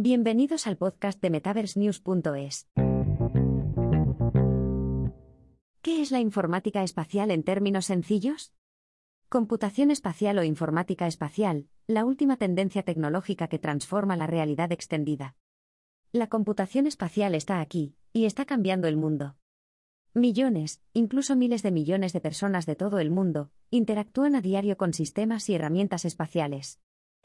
Bienvenidos al podcast de MetaverseNews.es. ¿Qué es la informática espacial en términos sencillos? Computación espacial o informática espacial, la última tendencia tecnológica que transforma la realidad extendida. La computación espacial está aquí, y está cambiando el mundo. Millones, incluso miles de millones de personas de todo el mundo, interactúan a diario con sistemas y herramientas espaciales.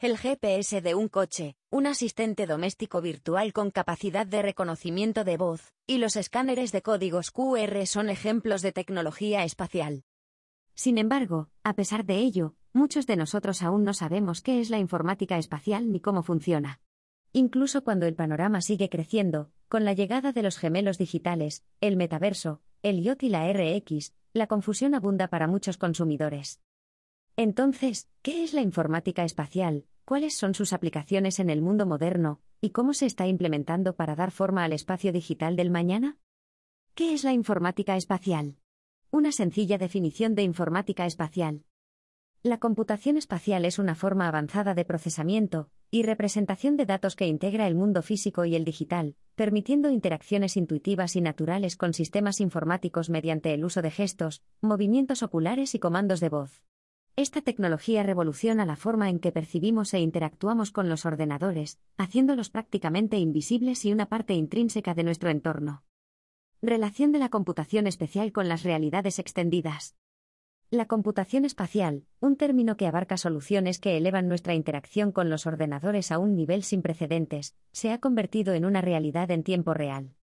El GPS de un coche, un asistente doméstico virtual con capacidad de reconocimiento de voz, y los escáneres de códigos QR son ejemplos de tecnología espacial. Sin embargo, a pesar de ello, muchos de nosotros aún no sabemos qué es la informática espacial ni cómo funciona. Incluso cuando el panorama sigue creciendo, con la llegada de los gemelos digitales, el metaverso, el IoT y la RX, la confusión abunda para muchos consumidores. Entonces, ¿qué es la informática espacial? ¿Cuáles son sus aplicaciones en el mundo moderno? ¿Y cómo se está implementando para dar forma al espacio digital del mañana? ¿Qué es la informática espacial? Una sencilla definición de informática espacial. La computación espacial es una forma avanzada de procesamiento y representación de datos que integra el mundo físico y el digital, permitiendo interacciones intuitivas y naturales con sistemas informáticos mediante el uso de gestos, movimientos oculares y comandos de voz. Esta tecnología revoluciona la forma en que percibimos e interactuamos con los ordenadores, haciéndolos prácticamente invisibles y una parte intrínseca de nuestro entorno. Relación de la computación especial con las realidades extendidas. La computación espacial, un término que abarca soluciones que elevan nuestra interacción con los ordenadores a un nivel sin precedentes, se ha convertido en una realidad en tiempo real.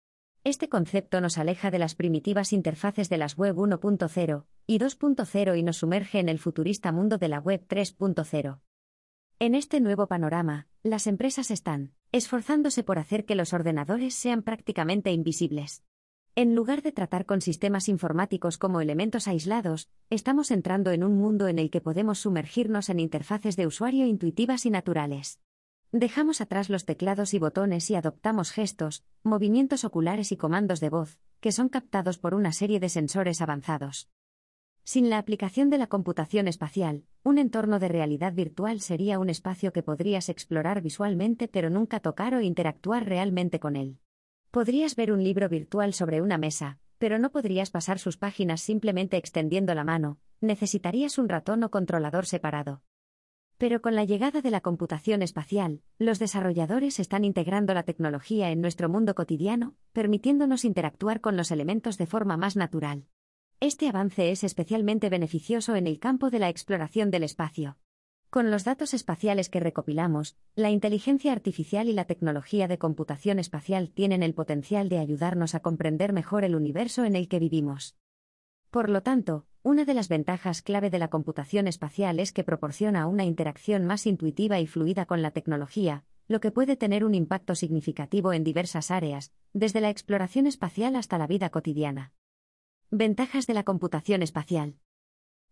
Este concepto nos aleja de las primitivas interfaces de las Web 1.0 y 2.0 y nos sumerge en el futurista mundo de la Web 3.0. En este nuevo panorama, las empresas están esforzándose por hacer que los ordenadores sean prácticamente invisibles. En lugar de tratar con sistemas informáticos como elementos aislados, estamos entrando en un mundo en el que podemos sumergirnos en interfaces de usuario intuitivas y naturales. Dejamos atrás los teclados y botones y adoptamos gestos, movimientos oculares y comandos de voz, que son captados por una serie de sensores avanzados. Sin la aplicación de la computación espacial, un entorno de realidad virtual sería un espacio que podrías explorar visualmente pero nunca tocar o interactuar realmente con él. Podrías ver un libro virtual sobre una mesa, pero no podrías pasar sus páginas simplemente extendiendo la mano, necesitarías un ratón o controlador separado. Pero con la llegada de la computación espacial, los desarrolladores están integrando la tecnología en nuestro mundo cotidiano, permitiéndonos interactuar con los elementos de forma más natural. Este avance es especialmente beneficioso en el campo de la exploración del espacio. Con los datos espaciales que recopilamos, la inteligencia artificial y la tecnología de computación espacial tienen el potencial de ayudarnos a comprender mejor el universo en el que vivimos. Por lo tanto, una de las ventajas clave de la computación espacial es que proporciona una interacción más intuitiva y fluida con la tecnología, lo que puede tener un impacto significativo en diversas áreas, desde la exploración espacial hasta la vida cotidiana. Ventajas de la computación espacial.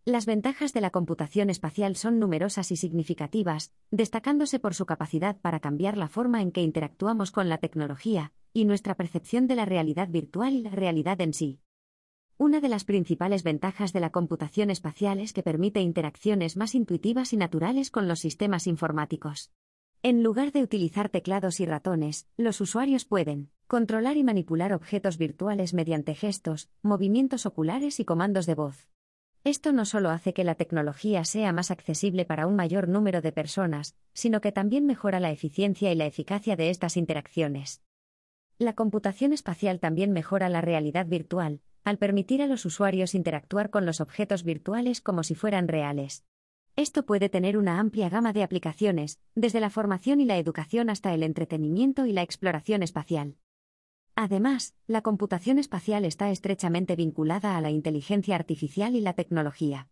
Las ventajas de la computación espacial son numerosas y significativas, destacándose por su capacidad para cambiar la forma en que interactuamos con la tecnología, y nuestra percepción de la realidad virtual y la realidad en sí. Una de las principales ventajas de la computación espacial es que permite interacciones más intuitivas y naturales con los sistemas informáticos. En lugar de utilizar teclados y ratones, los usuarios pueden controlar y manipular objetos virtuales mediante gestos, movimientos oculares y comandos de voz. Esto no solo hace que la tecnología sea más accesible para un mayor número de personas, sino que también mejora la eficiencia y la eficacia de estas interacciones. La computación espacial también mejora la realidad virtual, al permitir a los usuarios interactuar con los objetos virtuales como si fueran reales. Esto puede tener una amplia gama de aplicaciones, desde la formación y la educación hasta el entretenimiento y la exploración espacial. Además, la computación espacial está estrechamente vinculada a la inteligencia artificial y la tecnología.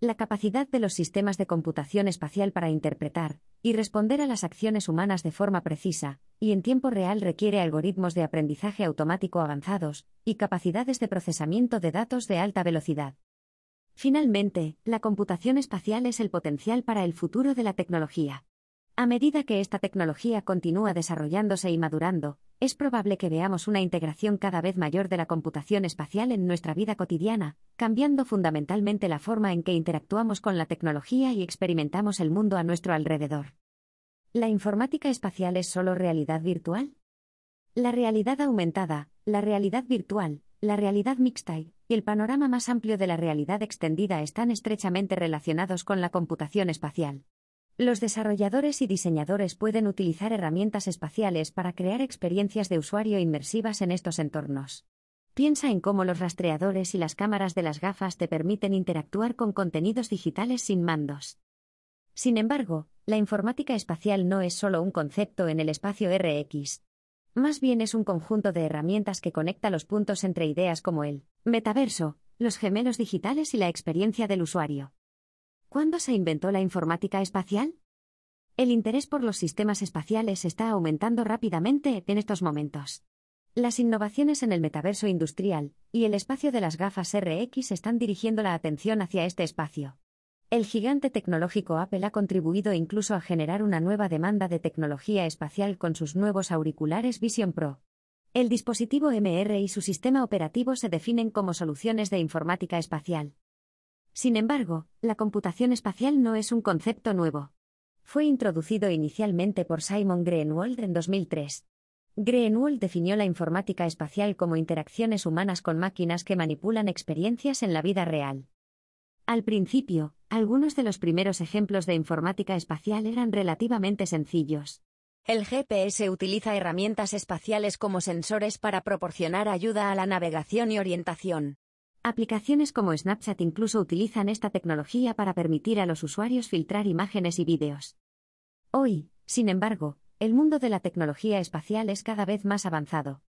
La capacidad de los sistemas de computación espacial para interpretar y responder a las acciones humanas de forma precisa y en tiempo real requiere algoritmos de aprendizaje automático avanzados y capacidades de procesamiento de datos de alta velocidad. Finalmente, la computación espacial es el potencial para el futuro de la tecnología. A medida que esta tecnología continúa desarrollándose y madurando, es probable que veamos una integración cada vez mayor de la computación espacial en nuestra vida cotidiana, cambiando fundamentalmente la forma en que interactuamos con la tecnología y experimentamos el mundo a nuestro alrededor. ¿La informática espacial es solo realidad virtual? La realidad aumentada, la realidad virtual, la realidad mixta y el panorama más amplio de la realidad extendida están estrechamente relacionados con la computación espacial. Los desarrolladores y diseñadores pueden utilizar herramientas espaciales para crear experiencias de usuario inmersivas en estos entornos. Piensa en cómo los rastreadores y las cámaras de las gafas te permiten interactuar con contenidos digitales sin mandos. Sin embargo, la informática espacial no es solo un concepto en el espacio RX. Más bien es un conjunto de herramientas que conecta los puntos entre ideas como el metaverso, los gemelos digitales y la experiencia del usuario. ¿Cuándo se inventó la informática espacial? El interés por los sistemas espaciales está aumentando rápidamente en estos momentos. Las innovaciones en el metaverso industrial y el espacio de las gafas RX están dirigiendo la atención hacia este espacio. El gigante tecnológico Apple ha contribuido incluso a generar una nueva demanda de tecnología espacial con sus nuevos auriculares Vision Pro. El dispositivo MR y su sistema operativo se definen como soluciones de informática espacial. Sin embargo, la computación espacial no es un concepto nuevo. Fue introducido inicialmente por Simon Greenwald en 2003. Greenwald definió la informática espacial como interacciones humanas con máquinas que manipulan experiencias en la vida real. Al principio, algunos de los primeros ejemplos de informática espacial eran relativamente sencillos. El GPS utiliza herramientas espaciales como sensores para proporcionar ayuda a la navegación y orientación. Aplicaciones como Snapchat incluso utilizan esta tecnología para permitir a los usuarios filtrar imágenes y vídeos. Hoy, sin embargo, el mundo de la tecnología espacial es cada vez más avanzado.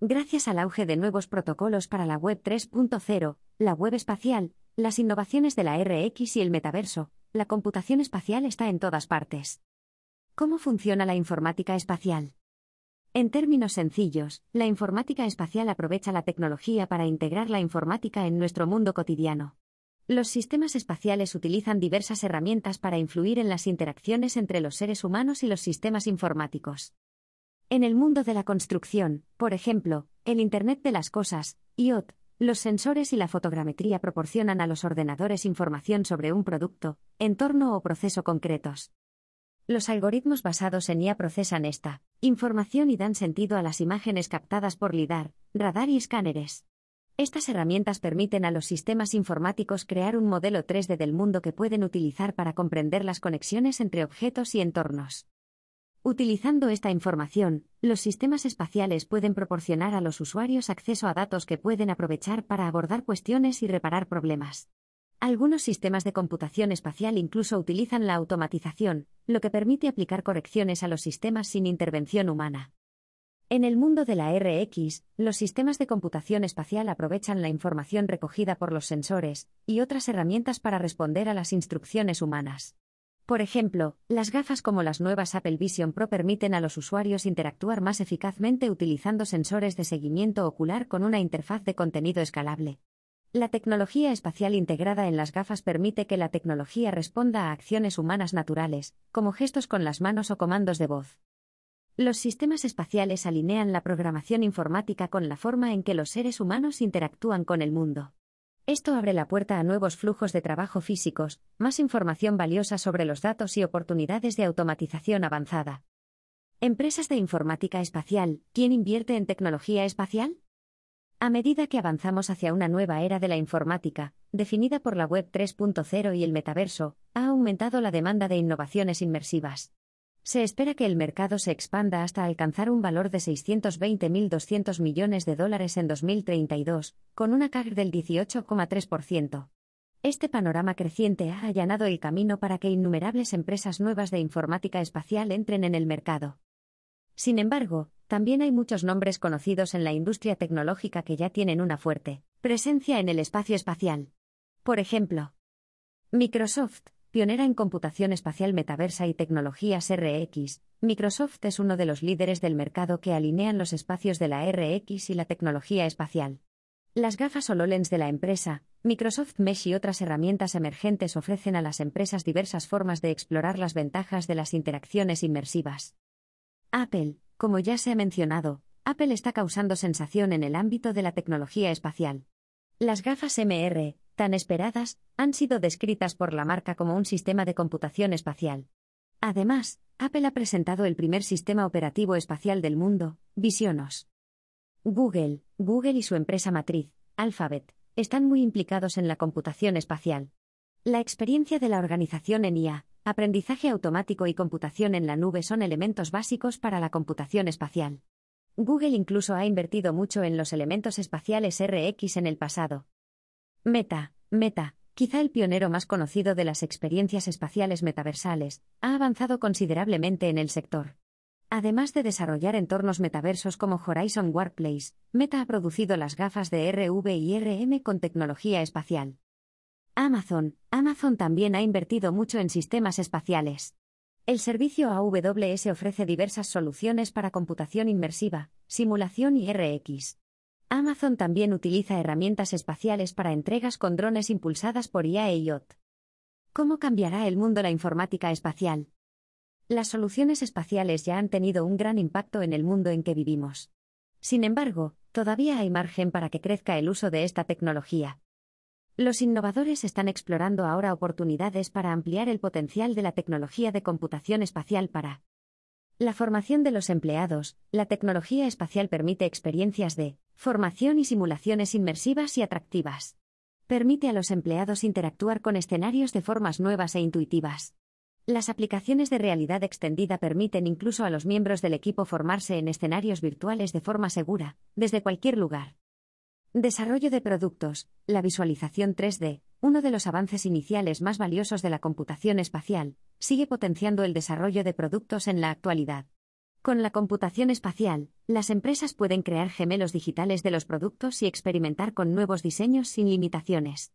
Gracias al auge de nuevos protocolos para la Web 3.0, la web espacial, las innovaciones de la RX y el metaverso, la computación espacial está en todas partes. ¿Cómo funciona la informática espacial? En términos sencillos, la informática espacial aprovecha la tecnología para integrar la informática en nuestro mundo cotidiano. Los sistemas espaciales utilizan diversas herramientas para influir en las interacciones entre los seres humanos y los sistemas informáticos. En el mundo de la construcción, por ejemplo, el Internet de las Cosas, IoT, los sensores y la fotogrametría proporcionan a los ordenadores información sobre un producto, entorno o proceso concretos. Los algoritmos basados en IA procesan esta información y dan sentido a las imágenes captadas por LIDAR, radar y escáneres. Estas herramientas permiten a los sistemas informáticos crear un modelo 3D del mundo que pueden utilizar para comprender las conexiones entre objetos y entornos. Utilizando esta información, los sistemas espaciales pueden proporcionar a los usuarios acceso a datos que pueden aprovechar para abordar cuestiones y reparar problemas. Algunos sistemas de computación espacial incluso utilizan la automatización, lo que permite aplicar correcciones a los sistemas sin intervención humana. En el mundo de la RX, los sistemas de computación espacial aprovechan la información recogida por los sensores y otras herramientas para responder a las instrucciones humanas. Por ejemplo, las gafas como las nuevas Apple Vision Pro permiten a los usuarios interactuar más eficazmente utilizando sensores de seguimiento ocular con una interfaz de contenido escalable. La tecnología espacial integrada en las gafas permite que la tecnología responda a acciones humanas naturales, como gestos con las manos o comandos de voz. Los sistemas espaciales alinean la programación informática con la forma en que los seres humanos interactúan con el mundo. Esto abre la puerta a nuevos flujos de trabajo físicos, más información valiosa sobre los datos y oportunidades de automatización avanzada. Empresas de informática espacial, ¿quién invierte en tecnología espacial? A medida que avanzamos hacia una nueva era de la informática, definida por la Web 3.0 y el metaverso, ha aumentado la demanda de innovaciones inmersivas. Se espera que el mercado se expanda hasta alcanzar un valor de 620.200 millones de dólares en 2032, con una CAGR del 18,3%. Este panorama creciente ha allanado el camino para que innumerables empresas nuevas de informática espacial entren en el mercado. Sin embargo, también hay muchos nombres conocidos en la industria tecnológica que ya tienen una fuerte presencia en el espacio espacial. Por ejemplo, Microsoft, Pionera en computación espacial metaversa y tecnologías RX, Microsoft es uno de los líderes del mercado que alinean los espacios de la RX y la tecnología espacial. Las gafas HoloLens de la empresa, Microsoft Mesh y otras herramientas emergentes ofrecen a las empresas diversas formas de explorar las ventajas de las interacciones inmersivas. Apple, como ya se ha mencionado, Apple está causando sensación en el ámbito de la tecnología espacial. Las gafas MR, tan esperadas, han sido descritas por la marca como un sistema de computación espacial. Además, Apple ha presentado el primer sistema operativo espacial del mundo, Visionos. Google, Google y su empresa matriz, Alphabet, están muy implicados en la computación espacial. La experiencia de la organización en IA, aprendizaje automático y computación en la nube son elementos básicos para la computación espacial. Google incluso ha invertido mucho en los elementos espaciales RX en el pasado. Meta, Meta, quizá el pionero más conocido de las experiencias espaciales metaversales, ha avanzado considerablemente en el sector. Además de desarrollar entornos metaversos como Horizon Workplace, Meta ha producido las gafas de RV y RM con tecnología espacial. Amazon, Amazon también ha invertido mucho en sistemas espaciales. El servicio AWS ofrece diversas soluciones para computación inmersiva, simulación y RX. Amazon también utiliza herramientas espaciales para entregas con drones impulsadas por IA e IoT. ¿Cómo cambiará el mundo la informática espacial? Las soluciones espaciales ya han tenido un gran impacto en el mundo en que vivimos. Sin embargo, todavía hay margen para que crezca el uso de esta tecnología. Los innovadores están explorando ahora oportunidades para ampliar el potencial de la tecnología de computación espacial para la formación de los empleados. La tecnología espacial permite experiencias de formación y simulaciones inmersivas y atractivas. Permite a los empleados interactuar con escenarios de formas nuevas e intuitivas. Las aplicaciones de realidad extendida permiten incluso a los miembros del equipo formarse en escenarios virtuales de forma segura, desde cualquier lugar. Desarrollo de productos. La visualización 3D, uno de los avances iniciales más valiosos de la computación espacial, sigue potenciando el desarrollo de productos en la actualidad. Con la computación espacial, las empresas pueden crear gemelos digitales de los productos y experimentar con nuevos diseños sin limitaciones.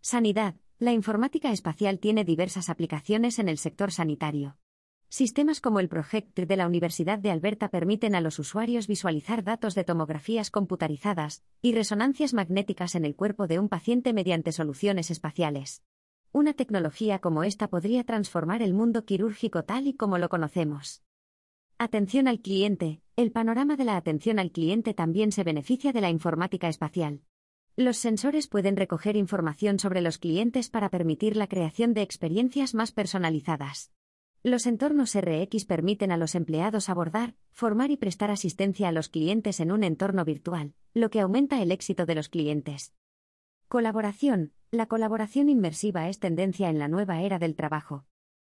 Sanidad. La informática espacial tiene diversas aplicaciones en el sector sanitario. Sistemas como el Project de la Universidad de Alberta permiten a los usuarios visualizar datos de tomografías computarizadas y resonancias magnéticas en el cuerpo de un paciente mediante soluciones espaciales. Una tecnología como esta podría transformar el mundo quirúrgico tal y como lo conocemos. Atención al cliente. El panorama de la atención al cliente también se beneficia de la informática espacial. Los sensores pueden recoger información sobre los clientes para permitir la creación de experiencias más personalizadas. Los entornos RX permiten a los empleados abordar, formar y prestar asistencia a los clientes en un entorno virtual, lo que aumenta el éxito de los clientes. Colaboración. La colaboración inmersiva es tendencia en la nueva era del trabajo.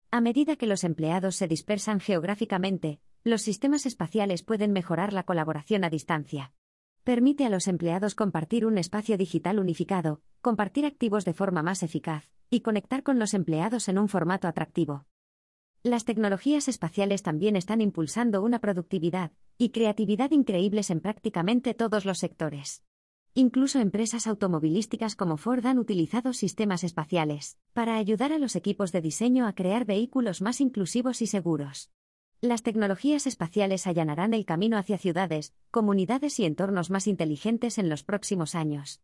A medida que los empleados se dispersan geográficamente, los sistemas espaciales pueden mejorar la colaboración a distancia. Permite a los empleados compartir un espacio digital unificado, compartir activos de forma más eficaz, y conectar con los empleados en un formato atractivo. Las tecnologías espaciales también están impulsando una productividad y creatividad increíbles en prácticamente todos los sectores. Incluso empresas automovilísticas como Ford han utilizado sistemas espaciales para ayudar a los equipos de diseño a crear vehículos más inclusivos y seguros. Las tecnologías espaciales allanarán el camino hacia ciudades, comunidades y entornos más inteligentes en los próximos años.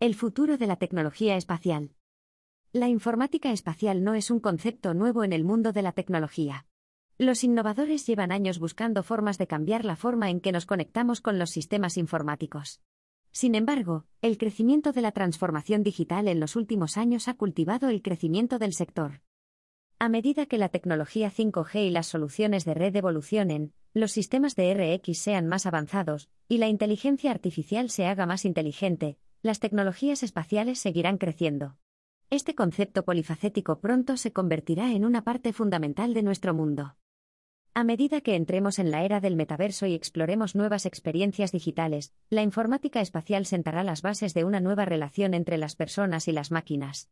El futuro de la tecnología espacial. La informática espacial no es un concepto nuevo en el mundo de la tecnología. Los innovadores llevan años buscando formas de cambiar la forma en que nos conectamos con los sistemas informáticos. Sin embargo, el crecimiento de la transformación digital en los últimos años ha cultivado el crecimiento del sector. A medida que la tecnología 5G y las soluciones de red evolucionen, los sistemas de RX sean más avanzados, y la inteligencia artificial se haga más inteligente, las tecnologías espaciales seguirán creciendo. Este concepto polifacético pronto se convertirá en una parte fundamental de nuestro mundo. A medida que entremos en la era del metaverso y exploremos nuevas experiencias digitales, la informática espacial sentará las bases de una nueva relación entre las personas y las máquinas.